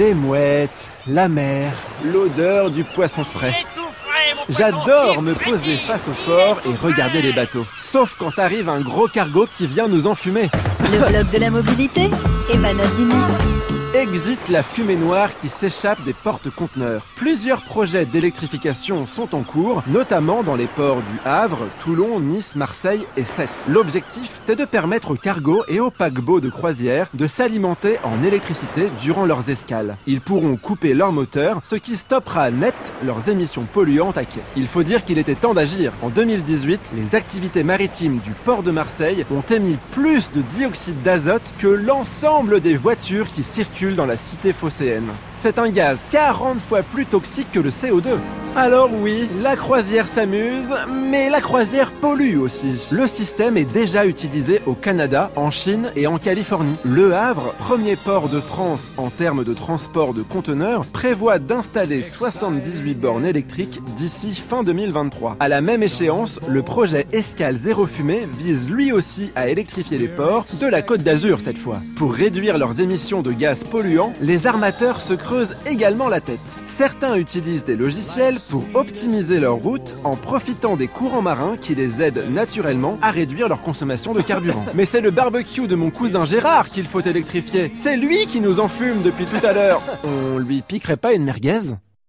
Les mouettes, la mer, l'odeur du poisson frais. J'adore me poser face au port et regarder les bateaux. Sauf quand arrive un gros cargo qui vient nous enfumer. Le blog de la mobilité, Eva. Exit la fumée noire qui s'échappe des portes-conteneurs. Plusieurs projets d'électrification sont en cours, notamment dans les ports du Havre, Toulon, Nice, Marseille et Sète. L'objectif, c'est de permettre aux cargos et aux paquebots de croisière de s'alimenter en électricité durant leurs escales. Ils pourront couper leur moteur, ce qui stoppera net leurs émissions polluantes à quai. Il faut dire qu'il était temps d'agir. En 2018, les activités maritimes du port de Marseille ont émis plus de dioxyde d'azote que l'ensemble des voitures qui circulent dans la cité phocéenne. C'est un gaz 40 fois plus toxique que le CO2. Alors oui, la croisière s'amuse, mais la croisière pollue aussi. Le système est déjà utilisé au Canada, en Chine et en Californie. Le Havre, premier port de France en termes de transport de conteneurs, prévoit d'installer 78 bornes électriques d'ici fin 2023. À la même échéance, le projet Escale Zéro Fumée vise lui aussi à électrifier les ports, de la Côte d'Azur cette fois. Pour réduire leurs émissions de gaz polluants, les armateurs se creusent également la tête. Certains utilisent des logiciels pour optimiser leur route en profitant des courants marins qui les aident naturellement à réduire leur consommation de carburant. Mais c'est le barbecue de mon cousin Gérard qu'il faut électrifier. C'est lui qui nous enfume depuis tout à l'heure. On lui piquerait pas une merguez?